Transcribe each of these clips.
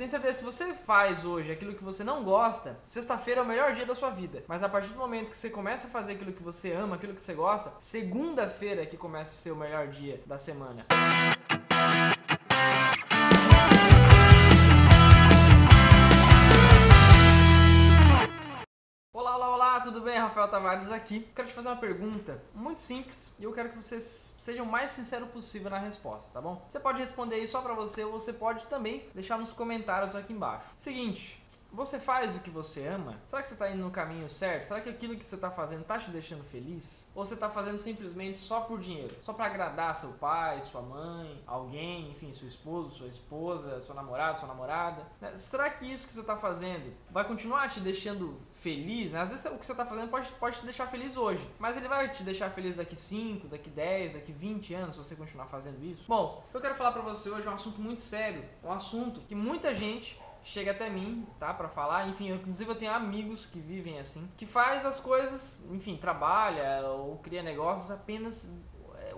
tenho certeza se você faz hoje aquilo que você não gosta, sexta-feira é o melhor dia da sua vida. Mas a partir do momento que você começa a fazer aquilo que você ama, aquilo que você gosta, segunda-feira é que começa a ser o melhor dia da semana. Olá, olá, olá, tudo bem? Rafael Tavares aqui. Quero te fazer uma pergunta muito simples e eu quero que você seja o mais sincero possível na resposta, tá bom? Você pode responder aí só pra você ou você pode também deixar nos comentários aqui embaixo. Seguinte, você faz o que você ama? Será que você está indo no caminho certo? Será que aquilo que você está fazendo está te deixando feliz? Ou você está fazendo simplesmente só por dinheiro? Só para agradar seu pai, sua mãe, alguém, enfim, seu esposo, sua esposa, seu namorado, sua namorada? Né? Será que isso que você está fazendo vai continuar te deixando feliz? Né? Às vezes o que você está fazendo pode, pode te deixar feliz hoje, mas ele vai te deixar feliz daqui 5, daqui 10, daqui 20 anos se você continuar fazendo isso? Bom, eu quero falar para você hoje é um assunto muito sério, um assunto que muita gente chega até mim, tá, para falar. Enfim, eu, inclusive eu tenho amigos que vivem assim, que faz as coisas, enfim, trabalha ou cria negócios apenas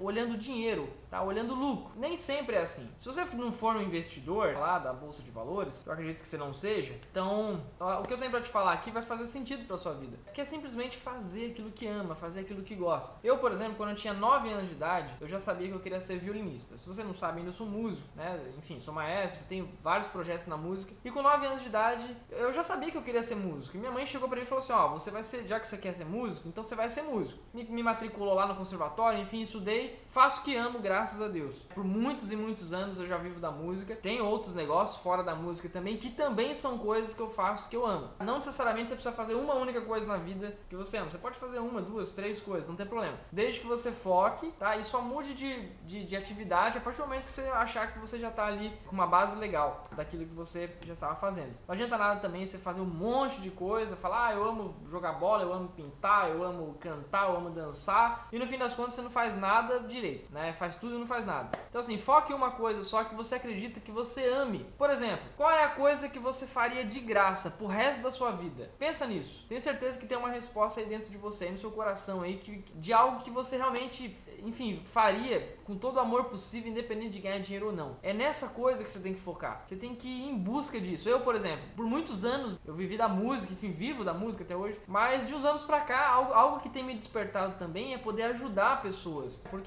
olhando dinheiro, tá olhando lucro. Nem sempre é assim. Se você não for um investidor lá da bolsa de valores, eu acredito que você não seja. Então, o que eu tenho para te falar aqui vai fazer sentido para sua vida. Que é simplesmente fazer aquilo que ama, fazer aquilo que gosta. Eu, por exemplo, quando eu tinha 9 anos de idade, eu já sabia que eu queria ser violinista. Se você não sabe, ainda eu sou músico, né? Enfim, sou maestro, tenho vários projetos na música. E com 9 anos de idade, eu já sabia que eu queria ser músico. E minha mãe chegou para mim e falou assim: "Ó, oh, você vai ser, já que você quer ser músico, então você vai ser músico". Me, me matriculou lá no conservatório, enfim, estudei, faço o que amo, graças a Deus. Por muitos e muitos anos eu já vivo da música. Tem outros negócios fora da música também, que também são coisas que eu faço que eu amo. Não necessariamente você precisa fazer uma única coisa na vida que você ama. Você pode fazer uma, duas, três coisas, não tem problema. Desde que você foque, tá? E só mude de, de, de atividade a partir do momento que você achar que você já tá ali com uma base legal daquilo que você já estava fazendo. Não adianta nada também você fazer um monte de coisa, falar, ah, eu amo jogar bola, eu amo pintar, eu amo cantar, eu amo dançar, e no fim das contas você não faz nada direito, né? Faz tudo e não faz nada. Então assim, foque em uma coisa só que você acredita que você ame. Por exemplo, qual é a coisa que você faria de graça pro resto da sua vida? Pensa nisso. Tenho certeza que tem uma resposta aí dentro de você, aí no seu coração aí, que, de algo que você realmente, enfim, faria com todo o amor possível, independente de ganhar dinheiro ou não. É nessa coisa que você tem que focar. Você tem que ir em busca disso. Eu, por exemplo, por muitos anos eu vivi da música, enfim, vivo da música até hoje, mas de uns anos pra cá, algo, algo que tem me despertado também é poder ajudar pessoas. Porque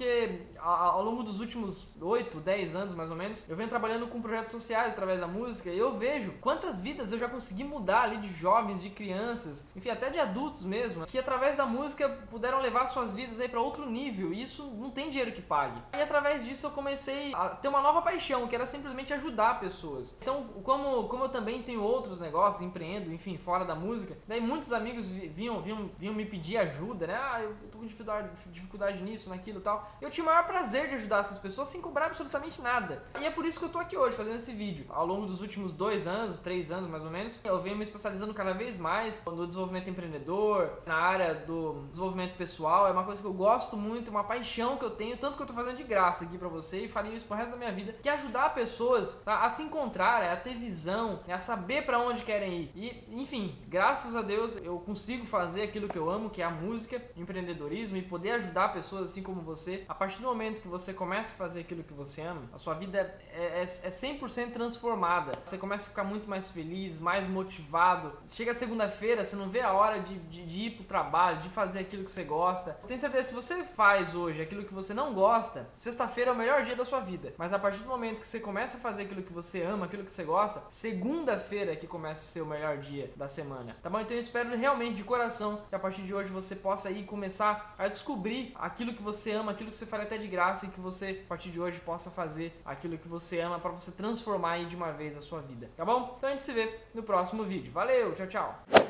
ao longo dos últimos 8, 10 anos mais ou menos, eu venho trabalhando com projetos sociais através da música e eu vejo quantas vidas eu já consegui mudar ali de jovens, de crianças, enfim, até de adultos mesmo, que através da música puderam levar suas vidas aí para outro nível e isso não tem dinheiro que pague. E através disso eu comecei a ter uma nova paixão, que era simplesmente ajudar pessoas. Então, como, como eu também tenho outros negócios, empreendo, enfim, fora da música, daí muitos amigos vinham, vinham, vinham me pedir ajuda, né? Ah, eu tô com dificuldade, dificuldade nisso, naquilo e tal. Eu tinha o maior prazer de ajudar essas pessoas sem cobrar absolutamente nada. E é por isso que eu tô aqui hoje fazendo esse vídeo. Ao longo dos últimos dois anos, três anos mais ou menos, eu venho me especializando cada vez mais no desenvolvimento empreendedor, na área do desenvolvimento pessoal. É uma coisa que eu gosto muito, uma paixão que eu tenho, tanto que eu tô fazendo de graça aqui para você e faria isso pro resto da minha vida, que é ajudar pessoas a, a se encontrar, a ter visão, a saber para onde querem ir. E, enfim, graças a Deus eu consigo fazer aquilo que eu amo, que é a música, empreendedorismo e poder ajudar pessoas assim como você. A partir do momento que você começa a fazer aquilo que você ama, a sua vida é, é, é 100% transformada. Você começa a ficar muito mais feliz, mais motivado. Chega segunda-feira, você não vê a hora de, de, de ir pro trabalho, de fazer aquilo que você gosta. Tenho certeza, se você faz hoje aquilo que você não gosta, sexta-feira é o melhor dia da sua vida. Mas a partir do momento que você começa a fazer aquilo que você ama, aquilo que você gosta, segunda-feira é que começa a ser o melhor dia da semana. Tá bom? Então eu espero realmente de coração que a partir de hoje você possa aí começar a descobrir aquilo que você ama, aquilo que você faria até de graça e que você, a partir de hoje, possa fazer aquilo que você ama para você transformar aí de uma vez a sua vida. Tá bom? Então a gente se vê no próximo vídeo. Valeu, tchau, tchau!